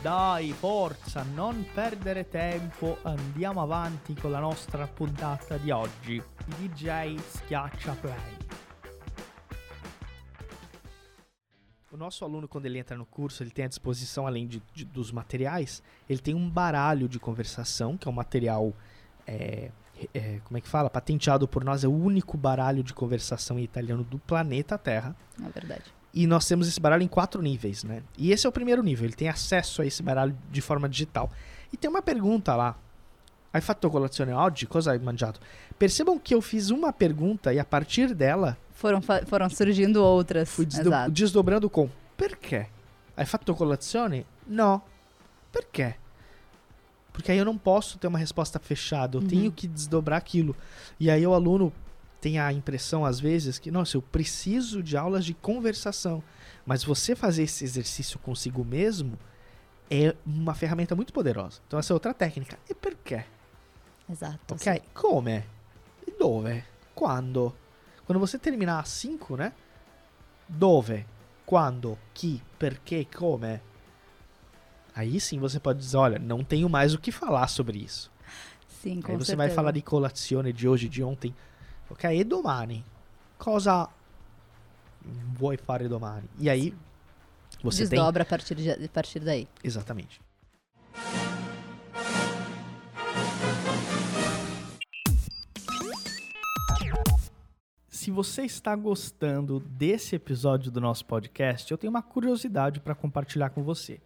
Dai, forza, non perdere tempo, andiamo avanti con la nostra puntata di oggi. DJ schiaccia play. O nosso aluno, quando ele entra no curso, ele tem à disposição, além de, de dos materiais, ele tem um baralho de conversação, que é um material, é, é, como é que fala? Patenteado por nós, é o único baralho de conversação em italiano do planeta Terra. É verdade. E nós temos esse baralho em quatro níveis, né? E esse é o primeiro nível, ele tem acesso a esse baralho de forma digital. E tem uma pergunta lá. Hai fatto colazione oggi? Cosa hai mangiato? Percebam que eu fiz uma pergunta e a partir dela Foram, foram surgindo outras. fui desdo- Exato. desdobrando com perché? Hai fatto colazione? No. Perché? Porque aí eu não posso ter uma resposta fechada, eu Uhum. tenho que desdobrar aquilo. E aí o aluno tem a impressão, às vezes, que, nossa, eu preciso de aulas de conversação. Mas você fazer esse exercício consigo mesmo é uma ferramenta muito poderosa. Então essa é outra técnica. E perché? Exato. Ok? Come? E dove? Quando? Quando você terminar a 5, né? Dove? Quando? Chi? Perché? Come? Aí sim você pode dizer, olha, não tenho mais o que falar sobre isso. Sim, com Aí você certeza. vai falar de colazione de hoje, de ontem. Ok? E domani? Cosa vuoi fare domani? E aí você tem... Desdobra a partir, de, a partir daí. Exatamente. Se você está gostando desse episódio do nosso podcast, eu tenho uma curiosidade para compartilhar com você.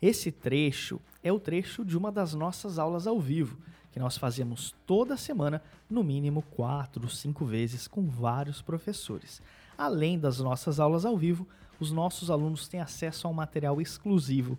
Esse trecho é o trecho de uma das nossas aulas ao vivo, que nós fazemos toda semana, no mínimo quatro, cinco vezes, com vários professores. Além das nossas aulas ao vivo, os nossos alunos têm acesso a um material exclusivo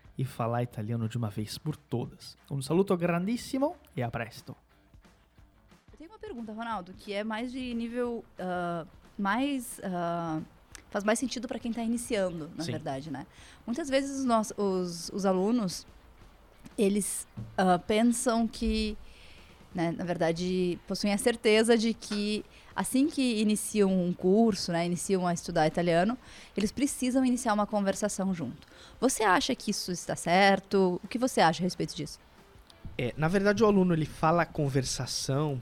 e falar italiano de uma vez por todas. Um saluto grandissimo e a presto. Eu tenho uma pergunta, Ronaldo, que é mais de nível. ah, mais. ah, faz mais sentido para quem está iniciando, na Sim. verdade, né? Muitas vezes os, nossos, os, os alunos, eles ah, pensam que, né, na verdade, possuem a certeza de que assim que iniciam um curso, né, iniciam a estudar italiano, eles precisam iniciar uma conversação junto. Você acha que isso está certo? O que você acha a respeito disso? É, na verdade, o aluno ele fala conversação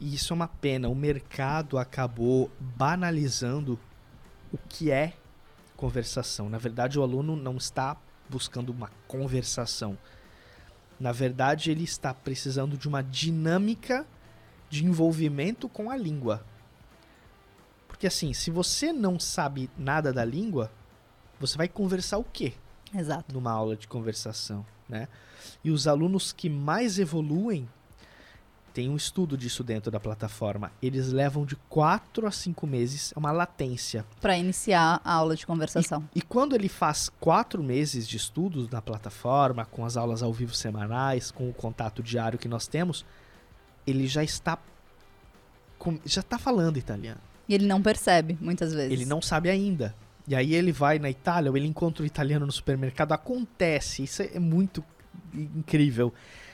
e isso é uma pena. O mercado acabou banalizando o que é conversação. Na verdade, o aluno não está buscando uma conversação. Na verdade, ele está precisando de uma dinâmica de envolvimento com a língua. Porque assim, se você não sabe nada da língua, você vai conversar o quê? Exato. numa aula de conversação, né? E os alunos que mais evoluem, tem um estudo disso dentro da plataforma, eles levam de 4 a 5 meses, é uma latência. Para iniciar a aula de conversação. E quando ele faz 4 meses de estudos na plataforma, com as aulas ao vivo semanais, com o contato diário que nós temos, ele já está com- já está falando italiano. E ele não percebe, muitas vezes. Ele não sabe ainda. E aí ele vai na Itália, ou ele encontra o italiano no supermercado. Acontece, isso é muito incrível.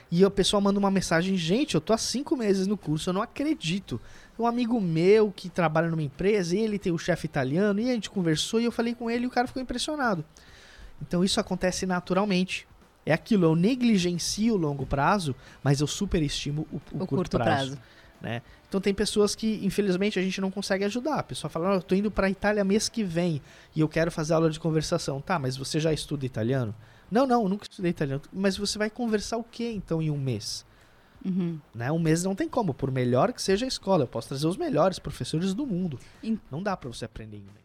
E a pessoa manda uma mensagem, gente, eu tô há cinco meses no curso, eu não acredito. Um amigo meu que trabalha numa empresa, ele tem o chefe italiano, e a gente conversou e eu falei com ele e o cara ficou impressionado. Então isso acontece naturalmente. É aquilo, eu negligencio o longo prazo, mas eu superestimo o, o, o curto, curto, prazo. prazo. Né? Então tem pessoas que, infelizmente, a gente não consegue ajudar. A pessoa fala, oh, eu tô indo para a Itália mês que vem e eu quero fazer aula de conversação. Tá, mas você já estuda italiano? Não, não, nunca estudei italiano. Mas você vai conversar o que então em um mês? Uhum. Né? Um mês não tem como, por melhor que seja a escola. Eu posso trazer os melhores professores do mundo. In... Não dá para você aprender em um mês.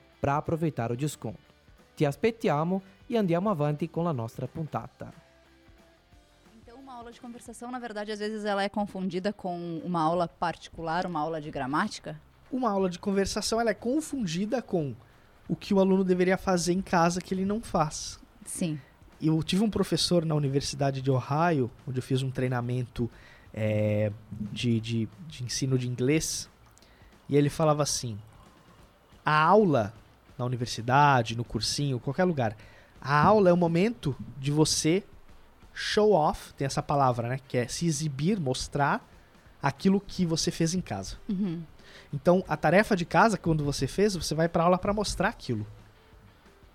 para aproveitar o desconto. Ti aspettiamo e andiamo avanti com a nossa puntata. Então, uma aula de conversação, na verdade, às vezes ela é confundida com uma aula particular, uma aula de gramática? Uma aula de conversação ela é confundida com o que o aluno deveria fazer em casa que ele não faz. Sim. Eu tive um professor na Universidade de Ohio, onde eu fiz um treinamento é, de, de, de ensino de inglês, e ele falava assim: a aula na universidade, no cursinho, qualquer lugar, a aula é o momento de você show off, tem essa palavra, né? Que é se exibir, mostrar aquilo que você fez em casa. Uhum. Então, a tarefa de casa, quando você fez, você vai para aula para mostrar aquilo.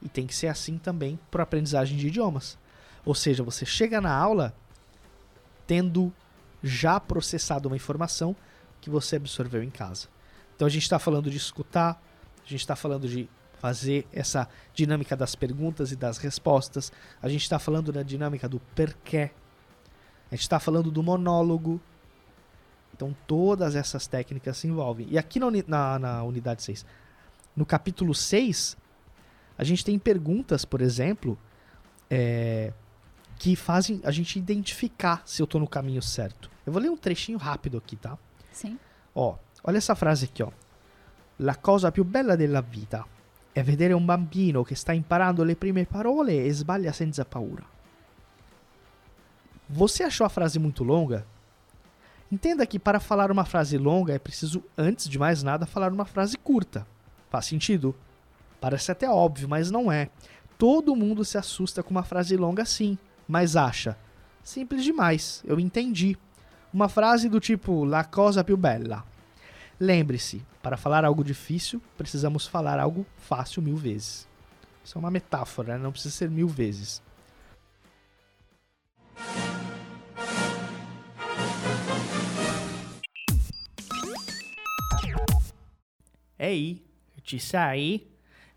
E tem que ser assim também para aprendizagem de idiomas. Ou seja, você chega na aula tendo já processado uma informação que você absorveu em casa. Então, a gente está falando de escutar, a gente está falando de fazer essa dinâmica das perguntas e das respostas. A gente está falando da dinâmica do porquê. A gente está falando do monólogo. Então, todas essas técnicas se envolvem. E aqui na, na, na unidade 6, no capítulo 6, a gente tem perguntas, por exemplo, é, que fazem a gente identificar se eu estou no caminho certo. Eu vou ler um trechinho rápido aqui, tá? Sim. Ó, olha essa frase aqui, ó. La cosa più bella della vita è vedere un bambino che sta imparando le prime parole e sbaglia senza paura. Você achou a frase muito longa? Entenda que para falar uma frase longa é preciso, antes de mais nada, falar uma frase curta. Faz sentido? Parece até óbvio, mas não é. Todo mundo se assusta com uma frase longa sim, mas acha. Simples demais, eu entendi. Uma frase do tipo La cosa più bella. Lembre-se, para falar algo difícil, precisamos falar algo fácil mil vezes. Isso é uma metáfora, né? não precisa ser mil vezes. Ei, te saí.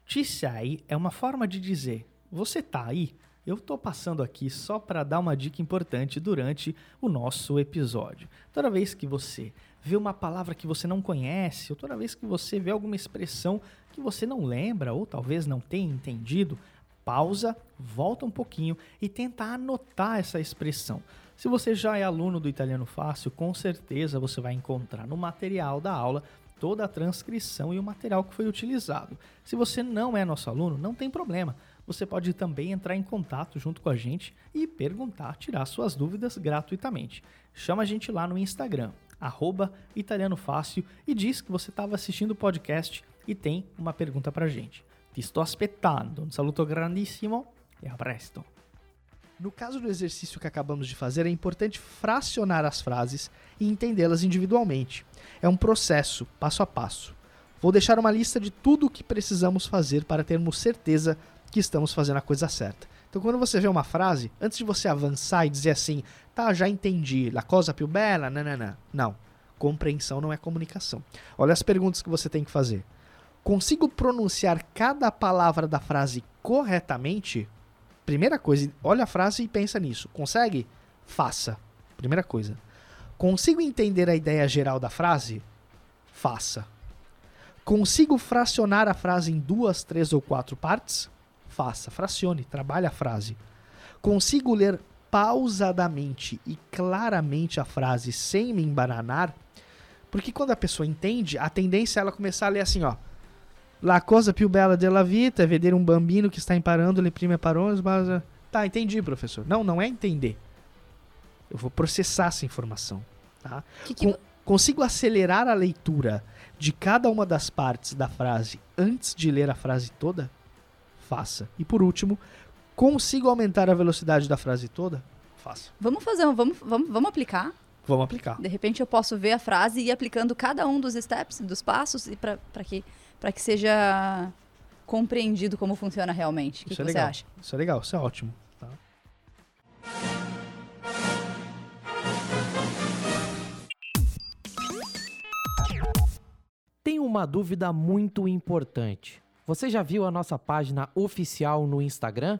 Te saí é uma forma de dizer: você tá aí? Eu estou passando aqui só para dar uma dica importante durante o nosso episódio. Toda vez que você vê uma palavra que você não conhece, ou toda vez que você vê alguma expressão que você não lembra ou talvez não tenha entendido, pausa, volta um pouquinho e tenta anotar essa expressão. Se você já é aluno do Italiano Fácil, com certeza você vai encontrar no material da aula toda a transcrição e o material que foi utilizado. Se você não é nosso aluno, não tem problema. Você pode também entrar em contato junto com a gente e perguntar, tirar suas dúvidas gratuitamente. Chama a gente lá no Instagram, arroba Italiano Fácil, e diz que você estava assistindo o podcast e tem uma pergunta para gente. Ti sto aspettando. Um saluto grandissimo e a presto. No caso do exercício que acabamos de fazer, é importante fracionar as frases e entendê-las individualmente. É um processo, passo a passo. Vou deixar uma lista de tudo o que precisamos fazer para termos certeza que estamos fazendo a coisa certa. Então, quando você vê uma frase, antes de você avançar e dizer assim, tá, já entendi, la cosa più bella, nanana. Não. Compreensão não é comunicação. Olha as perguntas que você tem que fazer. Consigo pronunciar cada palavra da frase corretamente? Primeira coisa, olha a frase e pensa nisso. Consegue? Faça. Primeira coisa. Consigo entender a ideia geral da frase? Faça. Consigo fracionar a frase em duas, três ou quatro partes? Faça. Fracione, trabalhe a frase. Consigo ler pausadamente e claramente a frase sem me embananar? Porque quando a pessoa entende, a tendência é ela começar a ler assim, ó. La cosa più bella della vita é vedere um bambino que está imparando le prime parole. Mas... Tá, entendi, professor. Não, não é entender. Eu vou processar essa informação. Tá? Que que- Com- consigo acelerar a leitura de cada uma das partes da frase antes de ler a frase toda? Faça. E por último, consigo aumentar a velocidade da frase toda? Faça. Vamos fazer um. Vamos, vamos, vamos aplicar. Vamos aplicar. De repente eu posso ver a frase e ir aplicando cada um dos steps, dos passos, e para que, pra que seja compreendido como funciona realmente. O que, Isso que é você legal. acha? Isso é legal, isso é ótimo. tá? Tem uma dúvida muito importante. Você já viu a nossa página oficial no Instagram?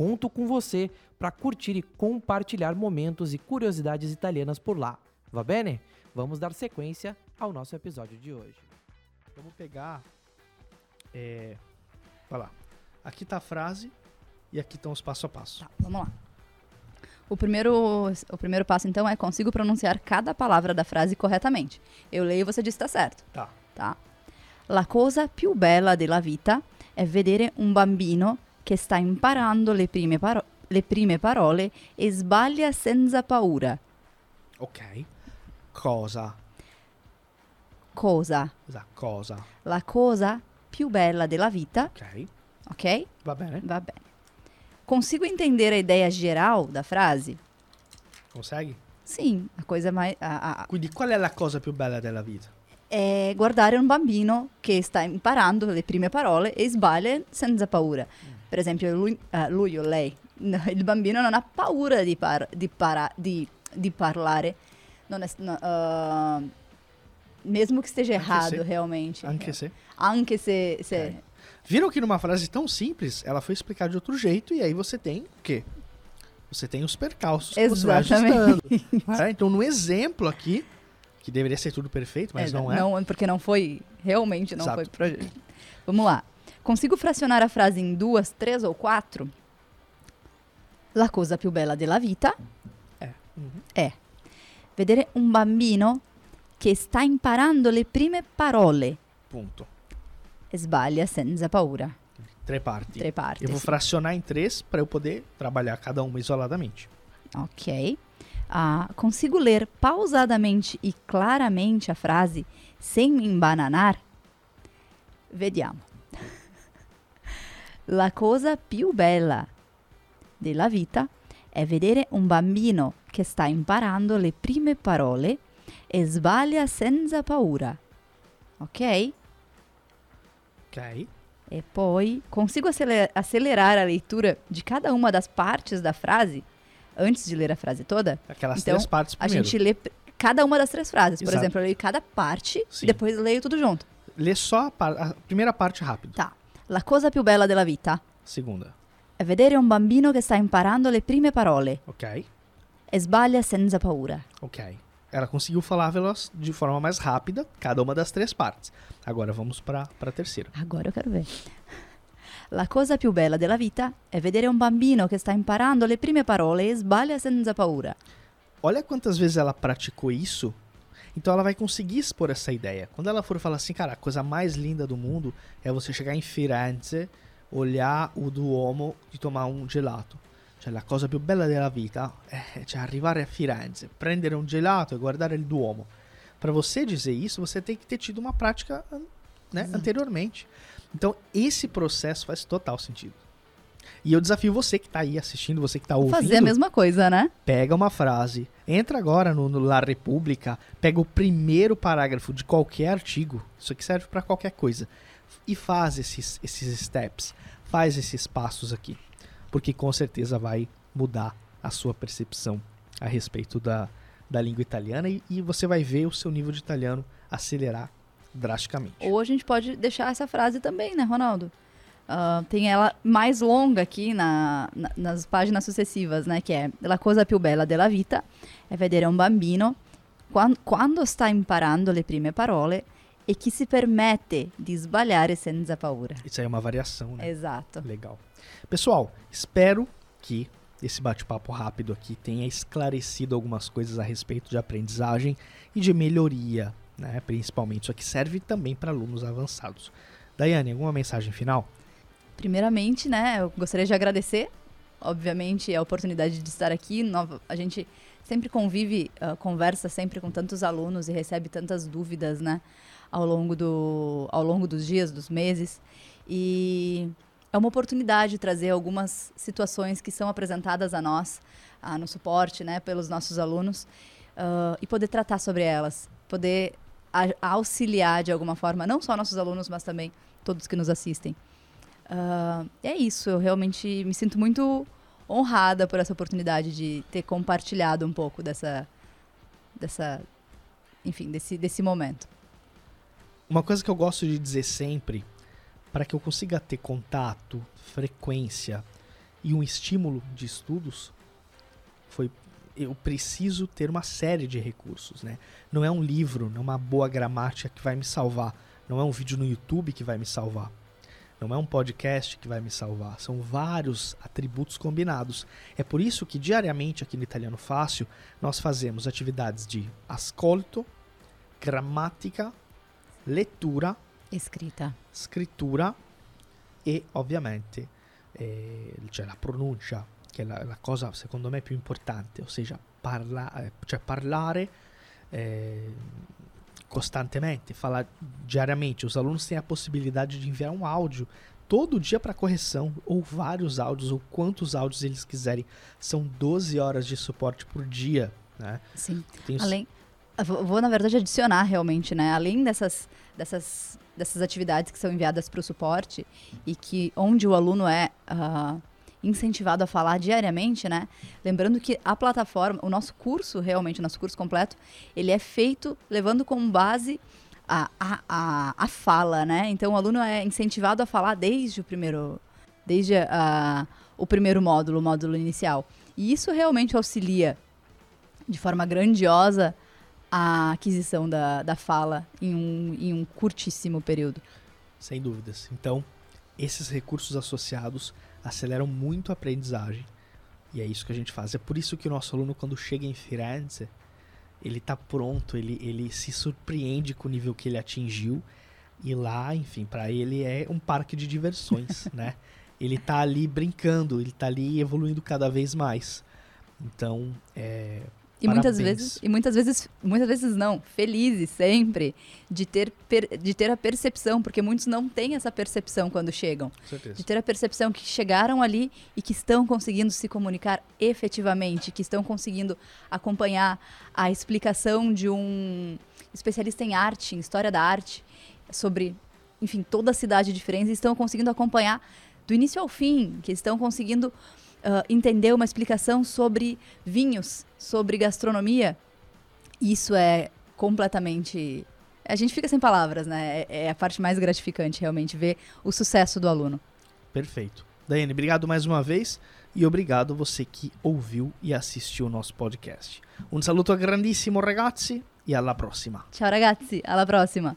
Conto com você para curtir e compartilhar momentos e curiosidades italianas por lá. Va bene? Vamos dar sequência ao nosso episódio de hoje. Vamos pegar. É, vai lá. Aqui tá a frase e aqui estão os passo a passo. Tá, vamos lá. O primeiro, o primeiro passo, então, é consigo pronunciar cada palavra da frase corretamente. Eu leio e você diz que está certo, Tá. tá? La cosa più bella della vita è vedere un bambino che sta imparando le prime, paro- le prime parole e sbaglia senza paura. Ok. Cosa. Cosa? Esatto, cosa. La cosa più bella della vita, Ok. ok? Va bene? Va bene. Consigo entender a ideia geral da frase? Consegue? Sim, a coisa mais. a- a- Quindi qual è la cosa più bella della vita? è guardare un bambino che sta imparando le prime parole e sbaglia senza paura. Per esempio, lui, eh, lui o lei, il bambino non ha paura di, par- di para- di- di parlare. Non è- no, eh, mesmo que esteja Anche errado, se- realmente. Anche se. Anche se. se-. Viram que numa frase tão simples, ela foi explicada de outro jeito e aí você tem o quê? Você tem os percalços que você vai Exatamente. Ah, então, no exemplo aqui, que deveria ser tudo perfeito, mas É, não é. porque não foi. Realmente não Exato. foi. Vamos lá. Consigo fracionar a frase em duas, três ou quatro? La cosa più bella della vita É. Uhum. è vedere un bambino che sta imparando le prime parole Ponto. e sbaglia senza paura. Três partes. Tre parti. Eu vou fracionar em três para eu poder trabalhar cada uma isoladamente. Ok. Ah, consigo ler pausadamente e claramente a frase sem me embananar? Vediamo. La cosa più bella della vita è vedere un bambino che sta imparando le prime parole e sbaglia senza paura. Ok? Ok. E poi consigo acele- acelerar a leitura de cada uma das partes da frase antes de ler a frase toda? Aquelas Então, três partes A primeiro. gente lê cada uma das três frases. Por Exato. exemplo, eu leio cada parte Sim. e depois leio tudo junto. Lê só a, a primeira parte rápido. Tá. La cosa più bella della vita Segunda. è vedere un bambino che sta imparando le prime parole Ok. e sbaglia senza paura. Ok. Ela conseguiu falar veloz, de forma mais rápida, cada uma das três partes. Agora vamos para a terceira. Agora eu quero ver. La cosa più bella della vita è vedere un bambino che sta imparando le prime parole e sbaglia senza paura. Olha quantas vezes ela praticou isso Então ela vai conseguir expor essa ideia. Quando ela for falar assim, cara, a coisa mais linda do mundo é você chegar em Firenze, olhar o Duomo e tomar um gelato. Cioè la cosa più bella della vita è cioè, arrivare a Firenze, prendere un gelato e guardare il Duomo. Para você dizer isso, você tem que ter tido uma prática né, anteriormente. Então, esse processo faz total sentido. E eu desafio você que está aí assistindo, você que está ouvindo. Fazer a mesma coisa, né? Pega uma frase, entra agora no, no La República, pega o primeiro parágrafo de qualquer artigo, isso aqui serve para qualquer coisa, e faz esses, esses steps, faz esses passos aqui porque com certeza vai mudar a sua percepção a respeito da, da língua italiana e, e você vai ver o seu nível de italiano acelerar drasticamente. Ou a gente pode deixar essa frase também, né, Ronaldo? Uh, tem ela mais longa aqui na, na, nas páginas sucessivas, né? Que é La cosa più bella della vita è vedere un bambino quando, quando sta imparando le prime parole e que se permette di sbagliare senza paura. Isso aí é uma variação, né? Exato. Legal. Pessoal, espero que esse bate-papo rápido aqui tenha esclarecido algumas coisas a respeito de aprendizagem e de melhoria, né? Principalmente. Isso aqui serve também para alunos avançados. Daiane, alguma mensagem final? Primeiramente, né, eu gostaria de agradecer, obviamente, a oportunidade de estar aqui. A gente sempre convive, uh, conversa sempre com tantos alunos e recebe tantas dúvidas, né, ao longo, do, ao longo dos dias, dos meses. E é uma oportunidade de trazer algumas situações que são apresentadas a nós, no suporte, né, pelos nossos alunos, uh, e poder tratar sobre elas, poder auxiliar de alguma forma, não só nossos alunos, mas também todos que nos assistem. Uh, é isso, eu realmente me sinto muito honrada por essa oportunidade de ter compartilhado um pouco dessa, dessa, enfim, desse, desse momento. Uma coisa que eu gosto de dizer sempre para que eu consiga ter contato, frequência e um estímulo de estudos, foi eu preciso ter uma série de recursos, né? Não é um livro, não é uma boa gramática que vai me salvar, não é um vídeo no YouTube que vai me salvar. Não é um podcast que vai me salvar, são vários atributos combinados. É por isso que diariamente aqui no Italiano Fácil nós fazemos atividades de ascolto, gramática, leitura Escrita. Scrittura e ovviamente eh, cioè la pronuncia, che è la, la, cosa secondo me più importante, ossia parla, eh, cioè parlare eh, costantemente, falar diariamente. Os alunos têm a possibilidade de enviar um áudio todo dia para correção, ou vários áudios, ou quantos áudios eles quiserem. São 12 horas de suporte por dia. Né? Sim. Além. Vou, na verdade, adicionar realmente, né? Além dessas, dessas dessas atividades que são enviadas para o suporte e que onde o aluno é uh, incentivado a falar diariamente, né? Lembrando que a plataforma, o nosso curso, realmente, o nosso curso completo, ele é feito levando como base a, a, a, a fala, né? Então o aluno é incentivado a falar desde o primeiro, desde a, o primeiro módulo, o módulo inicial. E isso realmente auxilia de forma grandiosa a aquisição da, da fala em um, em um curtíssimo período. Sem dúvidas. Então, esses recursos associados aceleram muito a aprendizagem. E é isso que a gente faz. É por isso que o nosso aluno, quando chega em Firenze, ele está pronto, ele, ele se surpreende com o nível que ele atingiu. E lá, enfim, para ele é um parque de diversões, né? Ele está ali brincando, ele está ali evoluindo cada vez mais. Então, é, e muitas vezes, e muitas vezes, muitas vezes não, felizes sempre de ter, per, de ter a percepção, porque muitos não têm essa percepção quando chegam. De ter a percepção que chegaram ali e que estão conseguindo se comunicar efetivamente, que estão conseguindo acompanhar a explicação de um especialista em arte, em história da arte, sobre, enfim, toda a cidade diferente, e estão conseguindo acompanhar do início ao fim, que estão conseguindo uh, entender uma explicação sobre vinhos, sobre gastronomia, isso é completamente. A gente fica sem palavras, né? É, é a parte mais gratificante, realmente, ver o sucesso do aluno. Perfeito. Daiane, obrigado mais uma vez e obrigado você que ouviu e assistiu o nosso podcast. Um saluto grandissimo ragazzi e alla prossima. Ciao ragazzi, alla prossima.